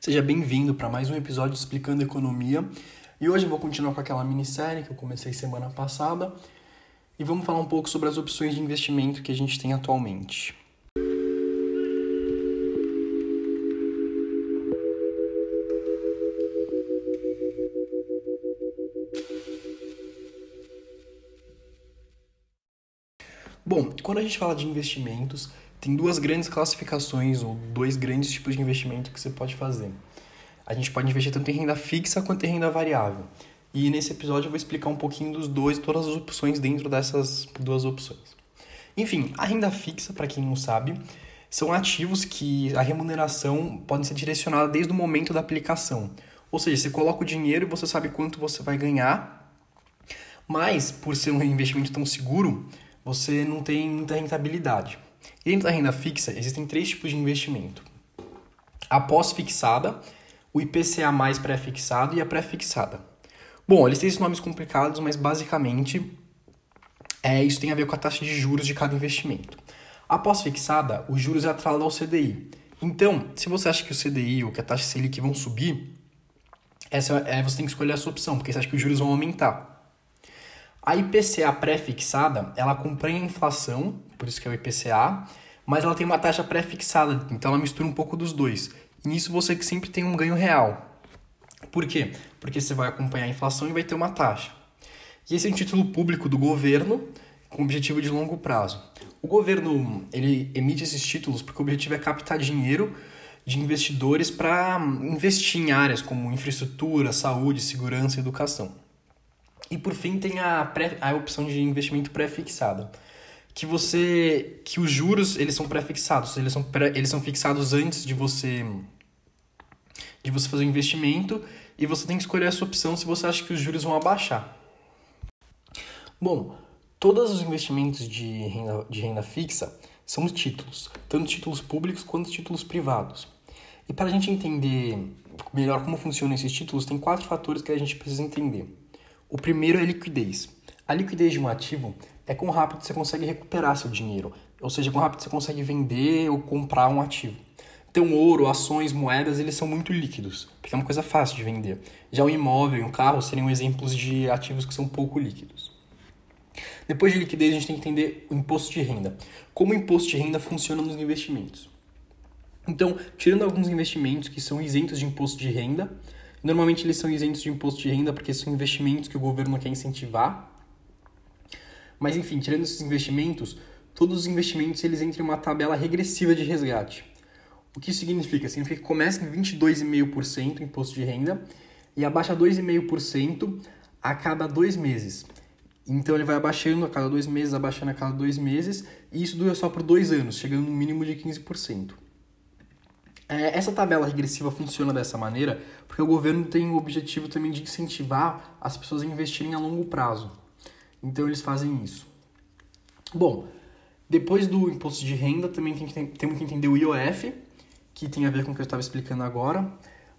Seja bem-vindo para mais um episódio explicando economia. E hoje eu vou continuar com aquela minissérie que eu comecei semana passada e vamos falar um pouco sobre as opções de investimento que a gente tem atualmente. Bom, quando a gente fala de investimentos, tem duas grandes classificações ou dois grandes tipos de investimento que você pode fazer. A gente pode investir tanto em renda fixa quanto em renda variável. E nesse episódio eu vou explicar um pouquinho dos dois, todas as opções dentro dessas duas opções. Enfim, a renda fixa, para quem não sabe, são ativos que a remuneração pode ser direcionada desde o momento da aplicação. Ou seja, você coloca o dinheiro e você sabe quanto você vai ganhar, mas por ser um investimento tão seguro, você não tem muita rentabilidade. E dentro da renda fixa, existem três tipos de investimento. A pós-fixada, o IPCA mais pré-fixado e a pré-fixada. Bom, eles têm esses nomes complicados, mas basicamente é, isso tem a ver com a taxa de juros de cada investimento. A pós-fixada, os juros é atrelado ao CDI. Então, se você acha que o CDI ou que a taxa Selic vão subir, essa é, você tem que escolher a sua opção, porque você acha que os juros vão aumentar. A IPCA pré-fixada, ela acompanha a inflação, por isso que é o IPCA, mas ela tem uma taxa pré-fixada, então ela mistura um pouco dos dois. E nisso você sempre tem um ganho real. Por quê? Porque você vai acompanhar a inflação e vai ter uma taxa. E esse é um título público do governo com objetivo de longo prazo. O governo ele emite esses títulos porque o objetivo é captar dinheiro de investidores para investir em áreas como infraestrutura, saúde, segurança e educação. E por fim tem a, pré, a opção de investimento pré-fixado, que você que os juros eles são pré-fixados, eles são pré, eles são fixados antes de você de você fazer o investimento e você tem que escolher a sua opção se você acha que os juros vão abaixar. Bom, todos os investimentos de renda, de renda fixa são títulos, tanto títulos públicos quanto títulos privados. E para a gente entender melhor como funcionam esses títulos, tem quatro fatores que a gente precisa entender. O primeiro é a liquidez. A liquidez de um ativo é quão rápido você consegue recuperar seu dinheiro, ou seja, quão rápido você consegue vender ou comprar um ativo. Então, ouro, ações, moedas, eles são muito líquidos, porque é uma coisa fácil de vender. Já o imóvel e um carro seriam exemplos de ativos que são pouco líquidos. Depois de liquidez, a gente tem que entender o imposto de renda. Como o imposto de renda funciona nos investimentos. Então, tirando alguns investimentos que são isentos de imposto de renda, Normalmente eles são isentos de imposto de renda porque são investimentos que o governo quer incentivar. Mas enfim, tirando esses investimentos, todos os investimentos eles entram em uma tabela regressiva de resgate. O que significa? Significa que começa em 22,5% imposto de renda e abaixa 2,5% a cada dois meses. Então ele vai abaixando a cada dois meses, abaixando a cada dois meses, e isso dura só por dois anos, chegando no mínimo de 15%. É, essa tabela regressiva funciona dessa maneira porque o governo tem o objetivo também de incentivar as pessoas a investirem a longo prazo. Então eles fazem isso. Bom, depois do imposto de renda também temos que entender o IOF, que tem a ver com o que eu estava explicando agora.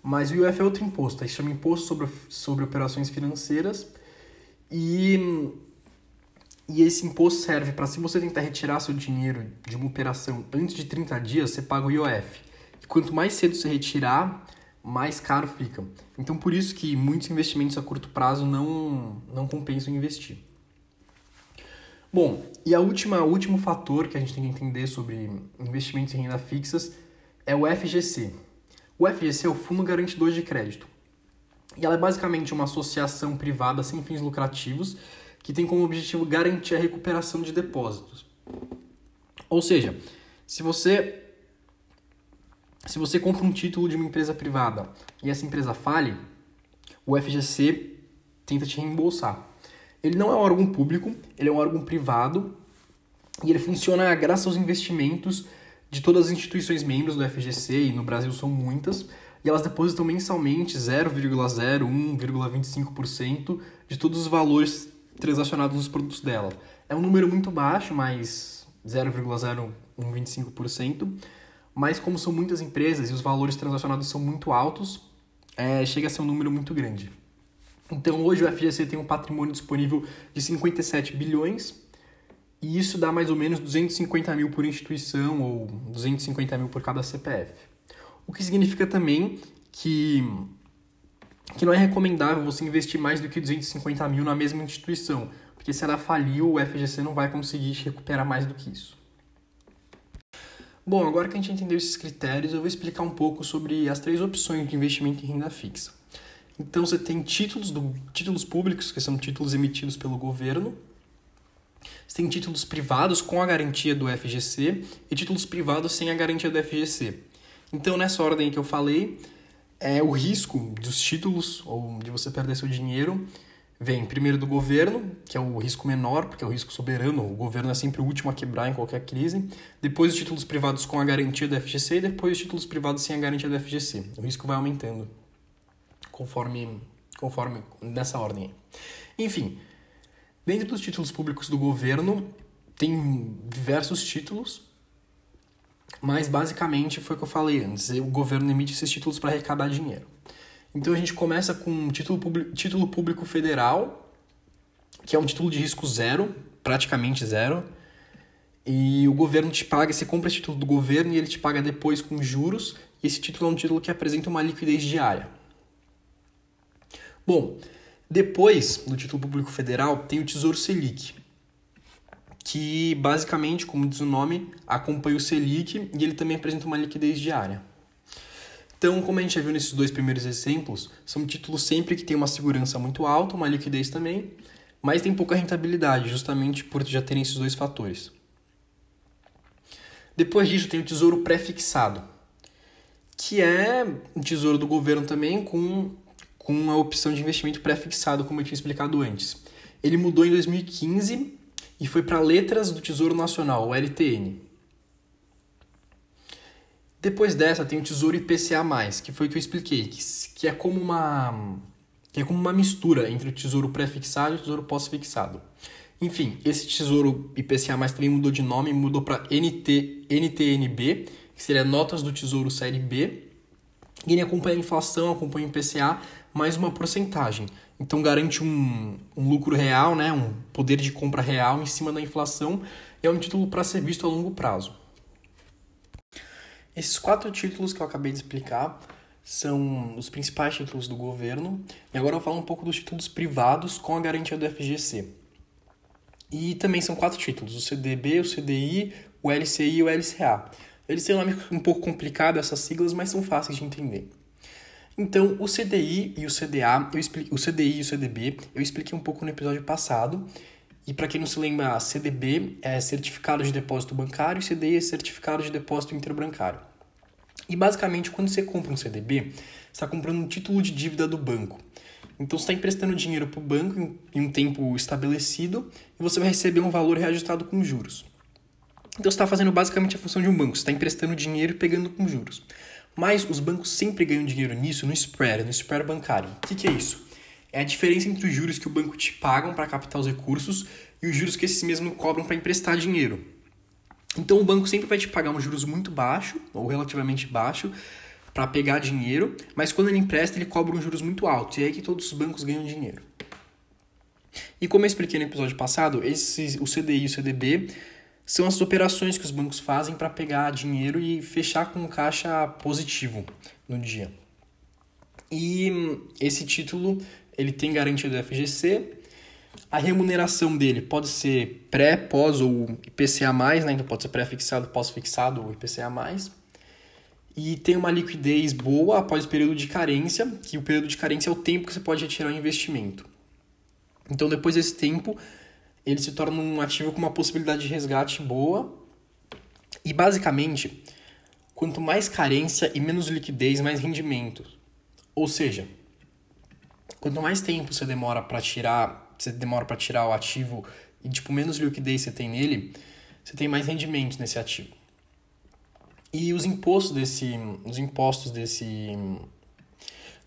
Mas o IOF é outro imposto, aí chama Imposto sobre, sobre Operações Financeiras. E, e esse imposto serve para se você tentar retirar seu dinheiro de uma operação antes de 30 dias, você paga o IOF quanto mais cedo você retirar, mais caro fica. Então, por isso que muitos investimentos a curto prazo não, não compensam investir. Bom, e a última, o último fator que a gente tem que entender sobre investimentos em renda fixas é o FGC. O FGC é o Fundo Garantidor de Crédito. E ela é basicamente uma associação privada sem fins lucrativos que tem como objetivo garantir a recuperação de depósitos. Ou seja, se você se você compra um título de uma empresa privada e essa empresa fale, o FGC tenta te reembolsar. Ele não é um órgão público, ele é um órgão privado e ele funciona graças aos investimentos de todas as instituições membros do FGC, e no Brasil são muitas, e elas depositam mensalmente 0,01,25% de todos os valores transacionados nos produtos dela. É um número muito baixo, mas 0,0125%, mas como são muitas empresas e os valores transacionados são muito altos, é, chega a ser um número muito grande. Então hoje o FGC tem um patrimônio disponível de 57 bilhões e isso dá mais ou menos 250 mil por instituição ou 250 mil por cada CPF. O que significa também que, que não é recomendável você investir mais do que 250 mil na mesma instituição, porque se ela falir, o FGC não vai conseguir recuperar mais do que isso. Bom, agora que a gente entendeu esses critérios, eu vou explicar um pouco sobre as três opções de investimento em renda fixa. Então você tem títulos, do, títulos públicos, que são títulos emitidos pelo governo. Você tem títulos privados com a garantia do FGC e títulos privados sem a garantia do FGC. Então, nessa ordem que eu falei, é o risco dos títulos ou de você perder seu dinheiro vem primeiro do governo, que é o risco menor, porque é o risco soberano, o governo é sempre o último a quebrar em qualquer crise, depois os títulos privados com a garantia do FGC e depois os títulos privados sem a garantia do FGC. O risco vai aumentando conforme conforme nessa ordem. Enfim, dentro dos títulos públicos do governo tem diversos títulos, mas basicamente foi o que eu falei antes, o governo emite esses títulos para arrecadar dinheiro. Então a gente começa com um título, título público federal, que é um título de risco zero, praticamente zero. E o governo te paga, você compra esse título do governo e ele te paga depois com juros. Esse título é um título que apresenta uma liquidez diária. Bom, depois do título público federal tem o Tesouro Selic, que basicamente, como diz o nome, acompanha o Selic e ele também apresenta uma liquidez diária. Então, como a gente já viu nesses dois primeiros exemplos, são títulos sempre que têm uma segurança muito alta, uma liquidez também, mas tem pouca rentabilidade, justamente por já terem esses dois fatores. Depois disso, tem o tesouro pré-fixado, que é um tesouro do governo também com, com a opção de investimento pré-fixado, como eu tinha explicado antes. Ele mudou em 2015 e foi para letras do Tesouro Nacional, o LTN. Depois dessa tem o Tesouro IPCA+, que foi o que eu expliquei, que, é como uma que é como uma mistura entre o Tesouro pré-fixado e o Tesouro pós-fixado. Enfim, esse Tesouro IPCA+, também mudou de nome, mudou para NT, NTNB, que seria Notas do Tesouro Série B. E ele acompanha a inflação, acompanha o IPCA, mais uma porcentagem. Então garante um, um lucro real, né, um poder de compra real em cima da inflação. É um título para ser visto a longo prazo. Esses quatro títulos que eu acabei de explicar são os principais títulos do governo. E agora eu falar um pouco dos títulos privados com a garantia do FGC. E também são quatro títulos: o CDB, o CDI, o LCI e o LCA. Eles têm um nome um pouco complicado, essas siglas, mas são fáceis de entender. Então, o CDI e o CDA, eu expliquei, o CDI e o CDB, eu expliquei um pouco no episódio passado. E para quem não se lembra, CDB é Certificado de Depósito Bancário e CDI é Certificado de Depósito Interbancário. E basicamente, quando você compra um CDB, você está comprando um título de dívida do banco. Então, você está emprestando dinheiro para o banco em um tempo estabelecido e você vai receber um valor reajustado com juros. Então, você está fazendo basicamente a função de um banco. Você está emprestando dinheiro e pegando com juros. Mas os bancos sempre ganham dinheiro nisso, no spread, no spread bancário. O que, que é isso? É a diferença entre os juros que o banco te pagam para captar os recursos e os juros que esses mesmos cobram para emprestar dinheiro. Então o banco sempre vai te pagar um juros muito baixo, ou relativamente baixo, para pegar dinheiro, mas quando ele empresta, ele cobra um juros muito alto, e é aí que todos os bancos ganham dinheiro. E como eu expliquei no episódio passado, esse, o CDI e o CDB são as operações que os bancos fazem para pegar dinheiro e fechar com caixa positivo no dia. E esse título ele tem garantia do FGC a remuneração dele pode ser pré, pós ou IPCA+, né? então pode ser pré-fixado, pós-fixado ou IPCA+. E tem uma liquidez boa após o período de carência, que o período de carência é o tempo que você pode retirar o investimento. Então, depois desse tempo, ele se torna um ativo com uma possibilidade de resgate boa. E, basicamente, quanto mais carência e menos liquidez, mais rendimento. Ou seja, quanto mais tempo você demora para tirar você demora para tirar o ativo e tipo menos liquidez você tem nele, você tem mais rendimento nesse ativo. E os impostos desse, os impostos desse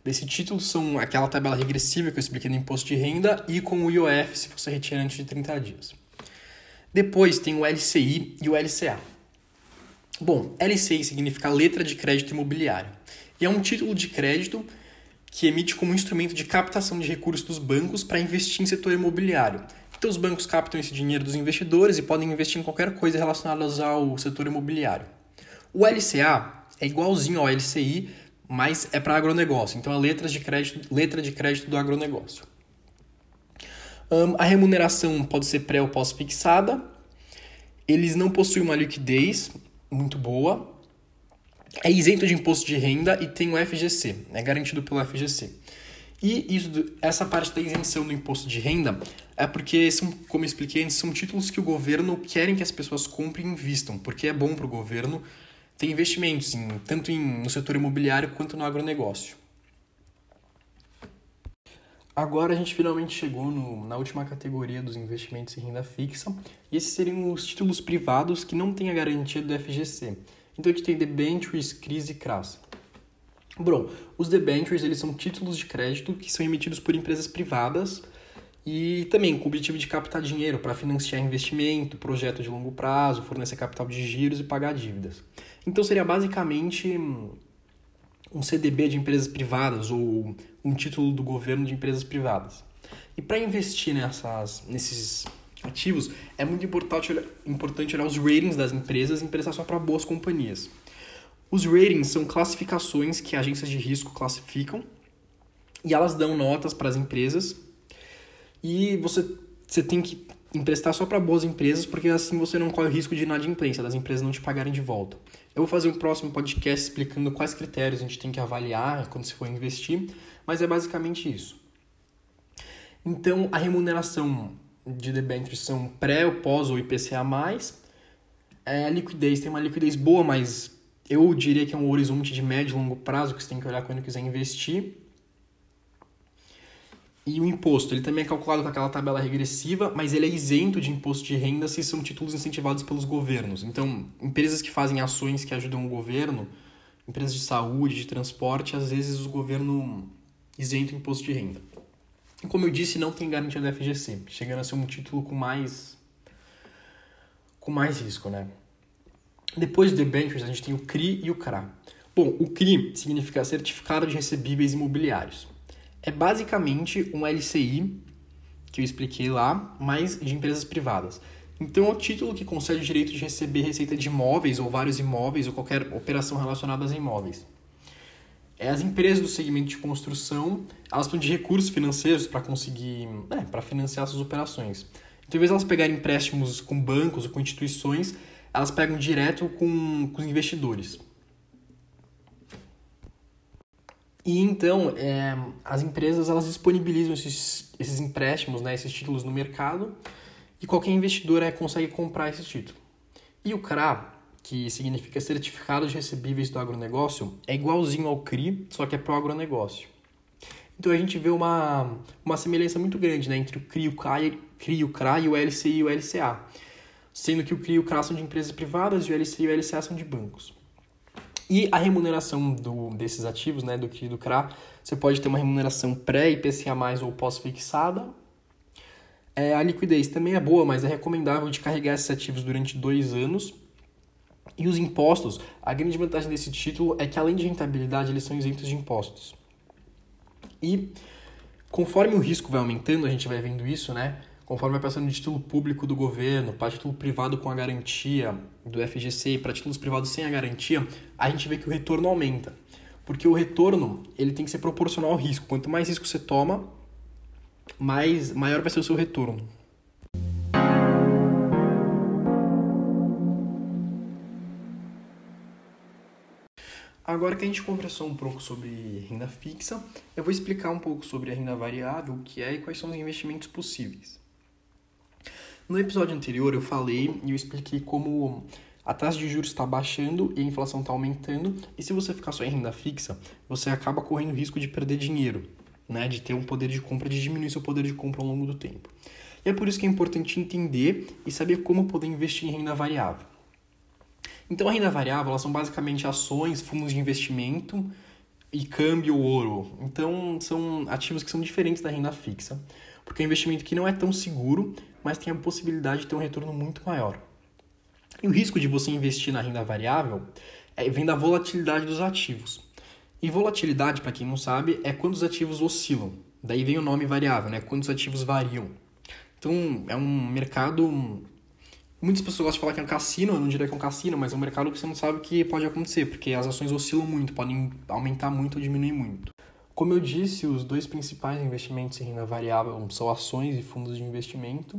desse título são aquela tabela regressiva que eu expliquei no imposto de renda e com o IOF se você retirar antes de 30 dias. Depois tem o LCI e o LCA. Bom, LCI significa letra de crédito imobiliário. E é um título de crédito que emite como instrumento de captação de recursos dos bancos para investir em setor imobiliário. Então, os bancos captam esse dinheiro dos investidores e podem investir em qualquer coisa relacionada ao setor imobiliário. O LCA é igualzinho ao LCI, mas é para agronegócio. Então, é letras de crédito, letra de crédito do agronegócio. Um, a remuneração pode ser pré ou pós-fixada. Eles não possuem uma liquidez muito boa. É isento de imposto de renda e tem o FGC, é garantido pelo FGC. E isso, essa parte da isenção do imposto de renda é porque, são, como eu expliquei antes, são títulos que o governo querem que as pessoas comprem e invistam, porque é bom para o governo ter investimentos, em, tanto em, no setor imobiliário quanto no agronegócio. Agora a gente finalmente chegou no, na última categoria dos investimentos em renda fixa, e esses seriam os títulos privados que não têm a garantia do FGC. Então a gente tem debentures, CRIs e CRAS. Bom, os debentures eles são títulos de crédito que são emitidos por empresas privadas e também com o objetivo de captar dinheiro para financiar investimento, projeto de longo prazo, fornecer capital de giros e pagar dívidas. Então seria basicamente um CDB de empresas privadas ou um título do governo de empresas privadas. E para investir nessas, nesses ativos, é muito importante, importante olhar os ratings das empresas e emprestar só para boas companhias. Os ratings são classificações que agências de risco classificam e elas dão notas para as empresas e você, você tem que emprestar só para boas empresas porque assim você não corre o risco de inadimplência, das empresas não te pagarem de volta. Eu vou fazer um próximo podcast explicando quais critérios a gente tem que avaliar quando se for investir, mas é basicamente isso. Então, a remuneração de debêntures são pré, ou pós ou IPCA+. É, a liquidez tem uma liquidez boa, mas eu diria que é um horizonte de médio e longo prazo que você tem que olhar quando quiser investir. E o imposto, ele também é calculado com aquela tabela regressiva, mas ele é isento de imposto de renda se são títulos incentivados pelos governos. Então, empresas que fazem ações que ajudam o governo, empresas de saúde, de transporte, às vezes o governo isenta o imposto de renda. E como eu disse, não tem garantia da FGC, chegando a ser um título com mais com mais risco, né? Depois do debentures, a gente tem o CRI e o CRA. Bom, o CRI significa Certificado de Recebíveis Imobiliários. É basicamente um LCI, que eu expliquei lá, mas de empresas privadas. Então, é o título que concede o direito de receber receita de imóveis ou vários imóveis ou qualquer operação relacionada a imóveis. É, as empresas do segmento de construção, elas precisam de recursos financeiros para conseguir, é, para financiar suas operações. Então, em vez de elas pegarem empréstimos com bancos ou com instituições, elas pegam direto com, com os investidores. E então, é, as empresas elas disponibilizam esses, esses empréstimos, né, esses títulos no mercado, e qualquer investidor é, consegue comprar esse título. E o CRA, que significa Certificado de Recebíveis do Agronegócio, é igualzinho ao CRI, só que é para o agronegócio. Então a gente vê uma, uma semelhança muito grande né, entre o CRI, o CRA, CRI, o CRA e o LCI e o LCA sendo que o CRI e o CRA são de empresas privadas e o LC e o LCA são de bancos. E a remuneração do, desses ativos, né, do CRI do CRA, você pode ter uma remuneração pré-IPCA+, ou pós-fixada. É, a liquidez também é boa, mas é recomendável de carregar esses ativos durante dois anos. E os impostos, a grande vantagem desse título é que além de rentabilidade, eles são isentos de impostos. E conforme o risco vai aumentando, a gente vai vendo isso, né? Conforme vai passando de título público do governo para título privado com a garantia do FGC para títulos privados sem a garantia, a gente vê que o retorno aumenta. Porque o retorno ele tem que ser proporcional ao risco. Quanto mais risco você toma, mais maior vai ser o seu retorno. Agora que a gente conversou um pouco sobre renda fixa, eu vou explicar um pouco sobre a renda variável, o que é e quais são os investimentos possíveis. No episódio anterior eu falei e eu expliquei como a taxa de juros está baixando e a inflação está aumentando, e se você ficar só em renda fixa, você acaba correndo risco de perder dinheiro, né? de ter um poder de compra, de diminuir seu poder de compra ao longo do tempo. E é por isso que é importante entender e saber como poder investir em renda variável. Então, a renda variável elas são basicamente ações, fundos de investimento e câmbio ouro. Então, são ativos que são diferentes da renda fixa, porque é um investimento que não é tão seguro mas tem a possibilidade de ter um retorno muito maior. E o risco de você investir na renda variável é, vem da volatilidade dos ativos. E volatilidade, para quem não sabe, é quando os ativos oscilam. Daí vem o nome variável, né? Quando os ativos variam. Então, é um mercado Muitas pessoas gostam de falar que é um cassino, eu não diria que é um cassino, mas é um mercado que você não sabe o que pode acontecer, porque as ações oscilam muito, podem aumentar muito ou diminuir muito. Como eu disse, os dois principais investimentos em renda variável são ações e fundos de investimento.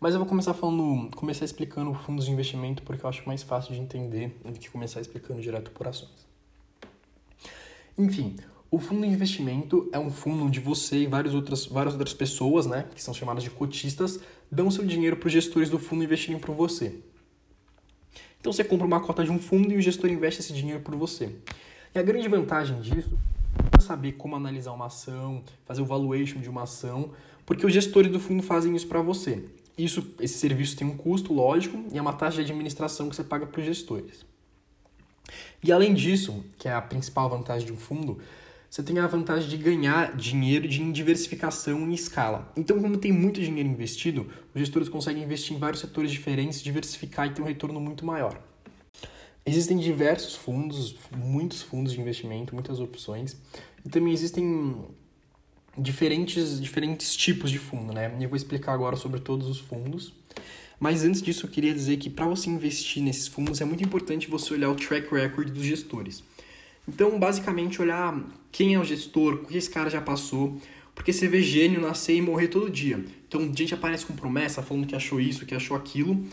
Mas eu vou começar falando, começar explicando fundos de investimento porque eu acho mais fácil de entender do que começar explicando direto por ações. Enfim, o fundo de investimento é um fundo onde você e várias outras, várias outras pessoas, né, que são chamadas de cotistas, dão seu dinheiro para os gestores do fundo investirem por você. Então você compra uma cota de um fundo e o gestor investe esse dinheiro por você. E a grande vantagem disso saber como analisar uma ação, fazer o valuation de uma ação, porque os gestores do fundo fazem isso para você. Isso, esse serviço tem um custo, lógico, e é uma taxa de administração que você paga para os gestores. E além disso, que é a principal vantagem de um fundo, você tem a vantagem de ganhar dinheiro de diversificação em escala. Então, como tem muito dinheiro investido, os gestores conseguem investir em vários setores diferentes, diversificar e ter um retorno muito maior. Existem diversos fundos, muitos fundos de investimento, muitas opções, e também existem diferentes, diferentes tipos de fundo, né? Eu vou explicar agora sobre todos os fundos. Mas antes disso, eu queria dizer que para você investir nesses fundos é muito importante você olhar o track record dos gestores. Então, basicamente, olhar quem é o gestor, o que esse cara já passou, porque você vê gênio nascer e morrer todo dia. Então, gente aparece com promessa, falando que achou isso, que achou aquilo,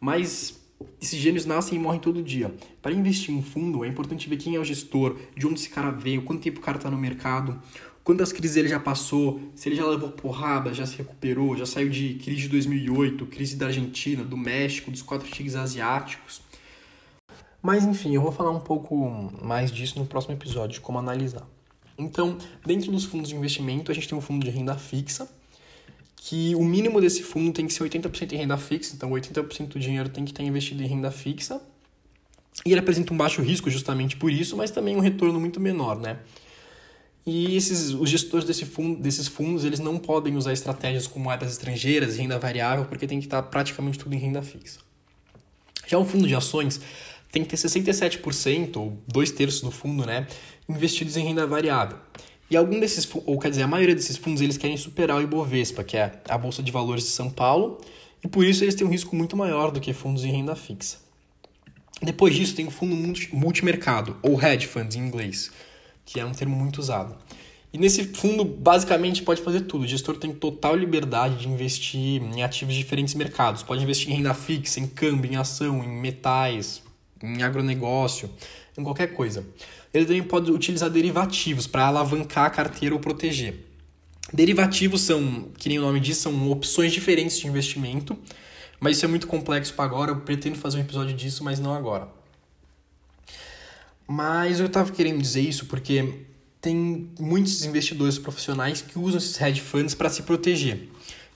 mas esses gênios nascem e morrem todo dia. Para investir em fundo, é importante ver quem é o gestor, de onde esse cara veio, quanto tempo o cara está no mercado, quantas crises ele já passou, se ele já levou porrada, já se recuperou, já saiu de crise de 2008, crise da Argentina, do México, dos quatro tigres asiáticos. Mas enfim, eu vou falar um pouco mais disso no próximo episódio, de como analisar. Então, dentro dos fundos de investimento, a gente tem um fundo de renda fixa, que o mínimo desse fundo tem que ser 80% em renda fixa, então 80% do dinheiro tem que estar investido em renda fixa. E ele apresenta um baixo risco justamente por isso, mas também um retorno muito menor, né? E esses, os gestores desse fundo, desses fundos, eles não podem usar estratégias como moedas estrangeiras e renda variável, porque tem que estar praticamente tudo em renda fixa. Já um fundo de ações tem que ter 67%, ou dois terços do fundo, né, investidos em renda variável. E algum desses, ou quer dizer, a maioria desses fundos, eles querem superar o Ibovespa, que é a Bolsa de Valores de São Paulo, e por isso eles têm um risco muito maior do que fundos em renda fixa. Depois disso, tem o fundo multimercado, ou hedge funds em inglês, que é um termo muito usado. E nesse fundo, basicamente, pode fazer tudo. O gestor tem total liberdade de investir em ativos de diferentes mercados. Pode investir em renda fixa, em câmbio, em ação, em metais, em agronegócio, em qualquer coisa. Ele também pode utilizar derivativos para alavancar a carteira ou proteger. Derivativos são, que nem o nome diz, são opções diferentes de investimento, mas isso é muito complexo para agora. Eu pretendo fazer um episódio disso, mas não agora. Mas eu estava querendo dizer isso porque tem muitos investidores profissionais que usam esses hedge funds para se proteger.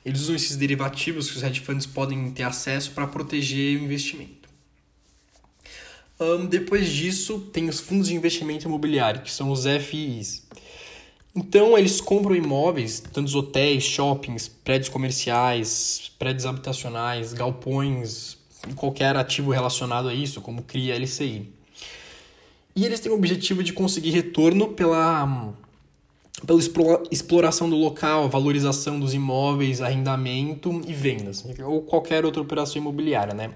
Eles usam esses derivativos que os hedge funds podem ter acesso para proteger o investimento. Um, depois disso, tem os fundos de investimento imobiliário, que são os FIIs. Então, eles compram imóveis, tanto os hotéis, shoppings, prédios comerciais, prédios habitacionais, galpões, qualquer ativo relacionado a isso, como CRIA, LCI. E eles têm o objetivo de conseguir retorno pela, pela exploração do local, valorização dos imóveis, arrendamento e vendas, ou qualquer outra operação imobiliária, né?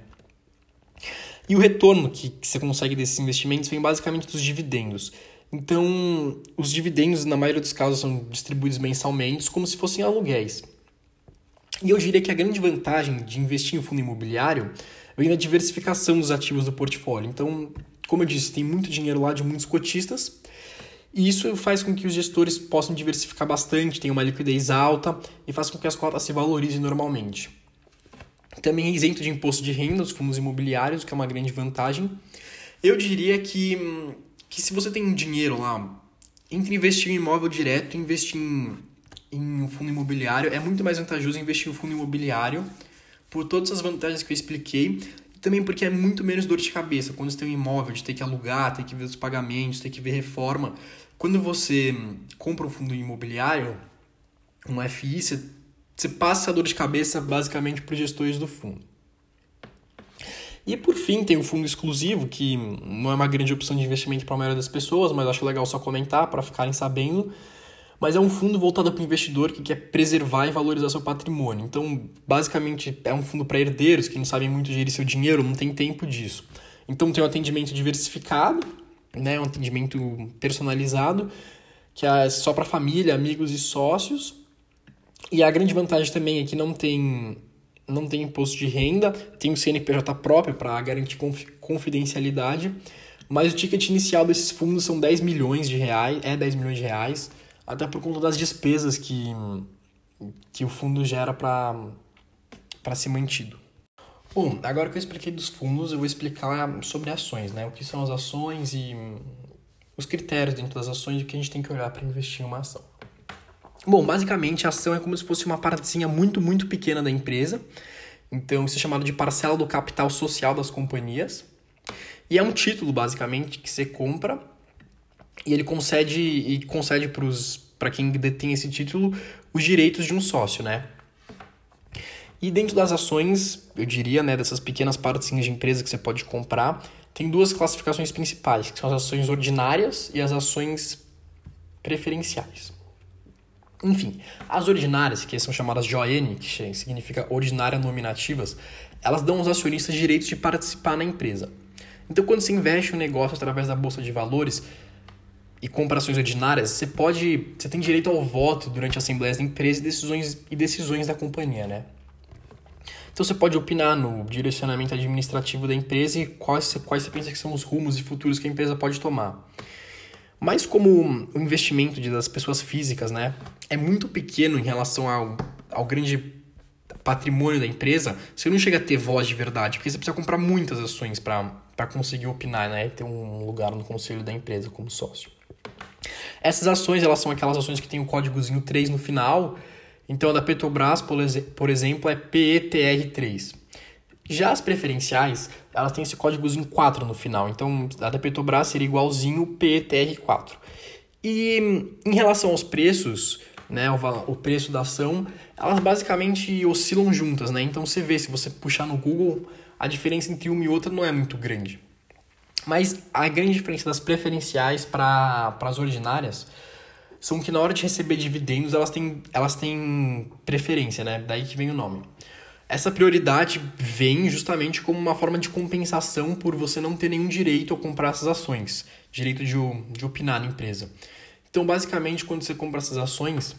E o retorno que, que você consegue desses investimentos vem basicamente dos dividendos. Então, os dividendos, na maioria dos casos, são distribuídos mensalmente, como se fossem aluguéis. E eu diria que a grande vantagem de investir em fundo imobiliário vem na diversificação dos ativos do portfólio. Então, como eu disse, tem muito dinheiro lá de muitos cotistas, e isso faz com que os gestores possam diversificar bastante, tenham uma liquidez alta e faz com que as cotas se valorizem normalmente. Também é isento de imposto de renda os fundos imobiliários, que é uma grande vantagem. Eu diria que, que se você tem dinheiro lá, entre investir em imóvel direto e investir em, em um fundo imobiliário, é muito mais vantajoso investir em um fundo imobiliário por todas as vantagens que eu expliquei também porque é muito menos dor de cabeça. Quando você tem um imóvel, de ter que alugar, ter que ver os pagamentos, ter que ver reforma. Quando você compra um fundo imobiliário, um FI, você, você passa a dor de cabeça basicamente para os gestores do fundo. E por fim, tem o fundo exclusivo, que não é uma grande opção de investimento para a maioria das pessoas, mas acho legal só comentar para ficarem sabendo. mas é um fundo voltado para o investidor que quer preservar e valorizar seu patrimônio. Então, basicamente, é um fundo para herdeiros que não sabem muito gerir seu dinheiro, não tem tempo disso. Então, tem um atendimento diversificado, né, um atendimento personalizado, que é só para família, amigos e sócios. E a grande vantagem também é que não tem não tem imposto de renda, tem o CNPJ próprio para garantir confidencialidade, mas o ticket inicial desses fundos são 10 milhões de reais, é 10 milhões de reais, até por conta das despesas que, que o fundo gera para ser mantido. Bom, agora que eu expliquei dos fundos, eu vou explicar sobre ações, né? O que são as ações e os critérios dentro das ações e o que a gente tem que olhar para investir em uma ação. Bom, basicamente a ação é como se fosse uma partezinha muito, muito pequena da empresa. Então, isso é chamado de parcela do capital social das companhias. E é um título, basicamente, que você compra e ele concede e concede para quem detém esse título os direitos de um sócio, né? E dentro das ações, eu diria, né, dessas pequenas partezinhas de empresa que você pode comprar, tem duas classificações principais, que são as ações ordinárias e as ações preferenciais. Enfim, as ordinárias, que são chamadas JON, que significa ordinária nominativas, elas dão aos acionistas direitos de participar na empresa. Então, quando você investe um negócio através da bolsa de valores, e compra ações ordinárias, você pode, você tem direito ao voto durante assembleias da empresa e decisões e decisões da companhia, né? Então você pode opinar no direcionamento administrativo da empresa e quais, quais você pensa que são os rumos e futuros que a empresa pode tomar. Mas como o investimento das pessoas físicas, né, é muito pequeno em relação ao, ao grande patrimônio da empresa, você não chega a ter voz de verdade, porque você precisa comprar muitas ações para conseguir opinar, né, e ter um lugar no conselho da empresa como sócio. Essas ações, elas são aquelas ações que tem o códigozinho 3 no final. Então, a da Petrobras, por exemplo, é PETR3. Já as preferenciais, elas têm esse códigozinho 4 no final. Então, a da Petrobras seria igualzinho PETR4. E em relação aos preços, né, o, o preço da ação, elas basicamente oscilam juntas, né? Então, você vê, se você puxar no Google, a diferença entre uma e outra não é muito grande. Mas a grande diferença das preferenciais para as ordinárias são que na hora de receber dividendos elas têm, elas têm preferência, né? Daí que vem o nome. Essa prioridade vem justamente como uma forma de compensação por você não ter nenhum direito a comprar essas ações, direito de, de opinar na empresa. Então, basicamente, quando você compra essas ações,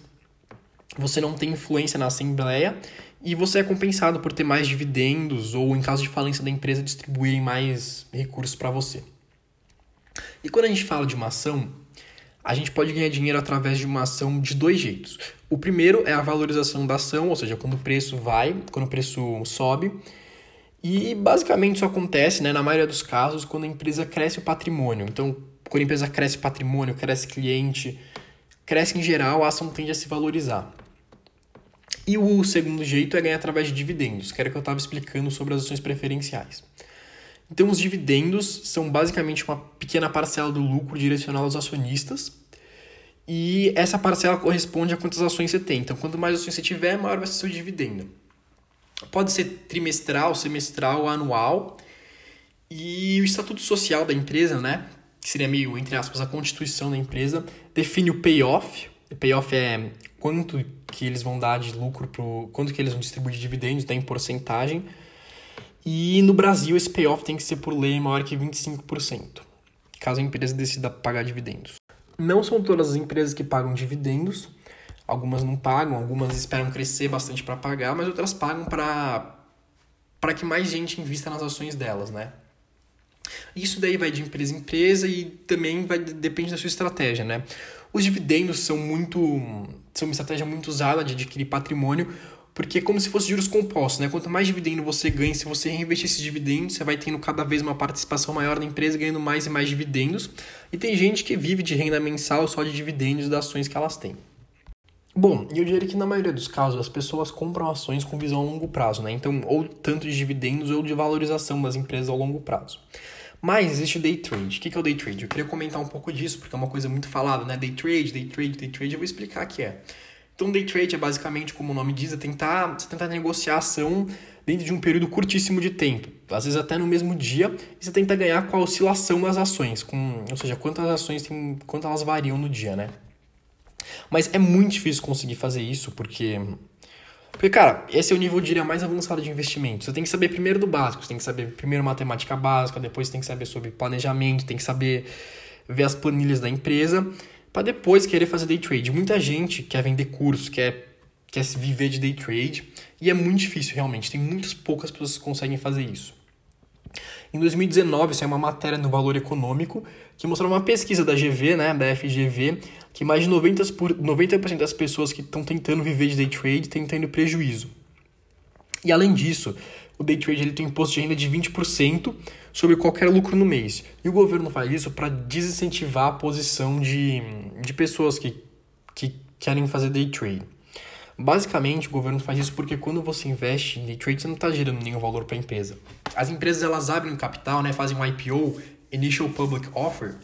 você não tem influência na assembleia e você é compensado por ter mais dividendos ou, em caso de falência da empresa, distribuírem mais recursos para você. E quando a gente fala de uma ação, a gente pode ganhar dinheiro através de uma ação de dois jeitos. O primeiro é a valorização da ação, ou seja, quando o preço vai, quando o preço sobe. E basicamente isso acontece, né, na maioria dos casos, quando a empresa cresce o patrimônio. Então, quando a empresa cresce patrimônio, cresce cliente, cresce em geral, a ação tende a se valorizar. E o segundo jeito é ganhar através de dividendos, que era o que eu estava explicando sobre as ações preferenciais. Então, os dividendos são basicamente uma pequena parcela do lucro direcional aos acionistas. E essa parcela corresponde a quantas ações você tem. Então, quanto mais ações você tiver, maior vai ser seu dividendo. Pode ser trimestral, semestral, anual. E o estatuto social da empresa, né, que seria meio, entre aspas, a constituição da empresa, define o payoff. O payoff é quanto que eles vão dar de lucro pro quanto que eles vão distribuir de dividendos, né, em porcentagem. E no Brasil esse payoff tem que ser por lei maior que 25%, caso a empresa decida pagar dividendos. Não são todas as empresas que pagam dividendos, algumas não pagam, algumas esperam crescer bastante para pagar, mas outras pagam para que mais gente invista nas ações delas, né? Isso daí vai de empresa em empresa e também vai depende da sua estratégia, né? Os dividendos são muito são uma estratégia muito usada de adquirir patrimônio, porque é como se fosse juros compostos, né? Quanto mais dividendo você ganha, se você reinvestir esses dividendos, você vai tendo cada vez uma participação maior na empresa, ganhando mais e mais dividendos. E tem gente que vive de renda mensal só de dividendos das ações que elas têm. Bom, eu diria que na maioria dos casos as pessoas compram ações com visão a longo prazo, né? Então, ou tanto de dividendos ou de valorização das empresas ao longo prazo. Mas existe o day trade. O que é o day trade? Eu queria comentar um pouco disso, porque é uma coisa muito falada, né? Day trade, day trade, day trade. Eu vou explicar o que é. Então, day trade é basicamente, como o nome diz, é tentar, você tentar negociar a ação dentro de um período curtíssimo de tempo. Às vezes até no mesmo dia. E você tenta ganhar com a oscilação das ações. Com, ou seja, quantas ações tem, quanto elas variam no dia, né? Mas é muito difícil conseguir fazer isso, porque. Porque, cara, esse é o nível, eu diria, mais avançado de investimento. Você tem que saber primeiro do básico, você tem que saber primeiro matemática básica, depois tem que saber sobre planejamento, tem que saber ver as planilhas da empresa, para depois querer fazer day trade. Muita gente quer vender cursos, quer, quer se viver de day trade, e é muito difícil, realmente. Tem muitas poucas pessoas que conseguem fazer isso. Em 2019, saiu uma matéria no Valor Econômico que mostrou uma pesquisa da GV, né, da FGV, que mais de 90%, por, 90 das pessoas que estão tentando viver de day trade estão tendo prejuízo. E além disso, o day trade ele tem um imposto de renda de 20% sobre qualquer lucro no mês. E o governo faz isso para desincentivar a posição de, de pessoas que, que querem fazer day trade. Basicamente, o governo faz isso porque quando você investe em day trade, você não está gerando nenhum valor para a empresa. As empresas elas abrem capital, né, fazem um IPO, Initial Public Offer,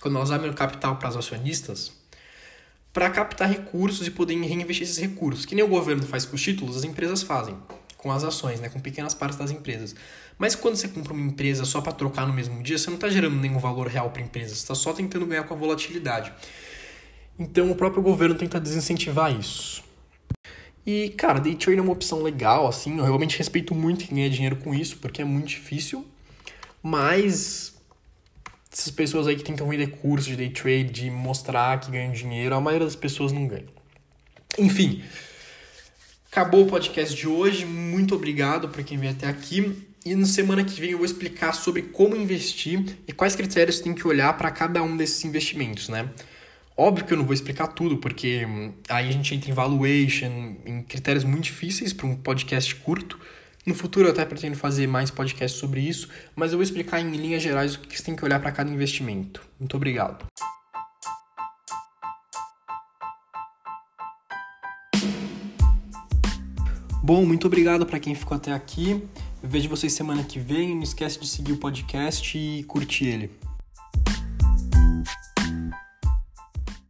quando elas abrem o capital para os acionistas, para captar recursos e poderem reinvestir esses recursos. Que nem o governo faz com os títulos, as empresas fazem com as ações, né, com pequenas partes das empresas. Mas quando você compra uma empresa só para trocar no mesmo dia, você não está gerando nenhum valor real para a empresa, você está só tentando ganhar com a volatilidade. Então o próprio governo tenta desincentivar isso. E, cara, day trade é uma opção legal, assim, eu realmente respeito muito quem ganha dinheiro com isso, porque é muito difícil, mas essas pessoas aí que tentam vender cursos de day trade, de mostrar que ganham dinheiro, a maioria das pessoas não ganha. Enfim, acabou o podcast de hoje, muito obrigado para quem veio até aqui. E na semana que vem eu vou explicar sobre como investir e quais critérios tem que olhar para cada um desses investimentos, né? Óbvio que eu não vou explicar tudo, porque hum, aí a gente entra em valuation, em critérios muito difíceis para um podcast curto. No futuro eu até pretendo fazer mais podcasts sobre isso, mas eu vou explicar em linhas gerais o que você tem que olhar para cada investimento. Muito obrigado. Bom, muito obrigado para quem ficou até aqui. Vejo vocês semana que vem. Não esquece de seguir o podcast e curtir ele.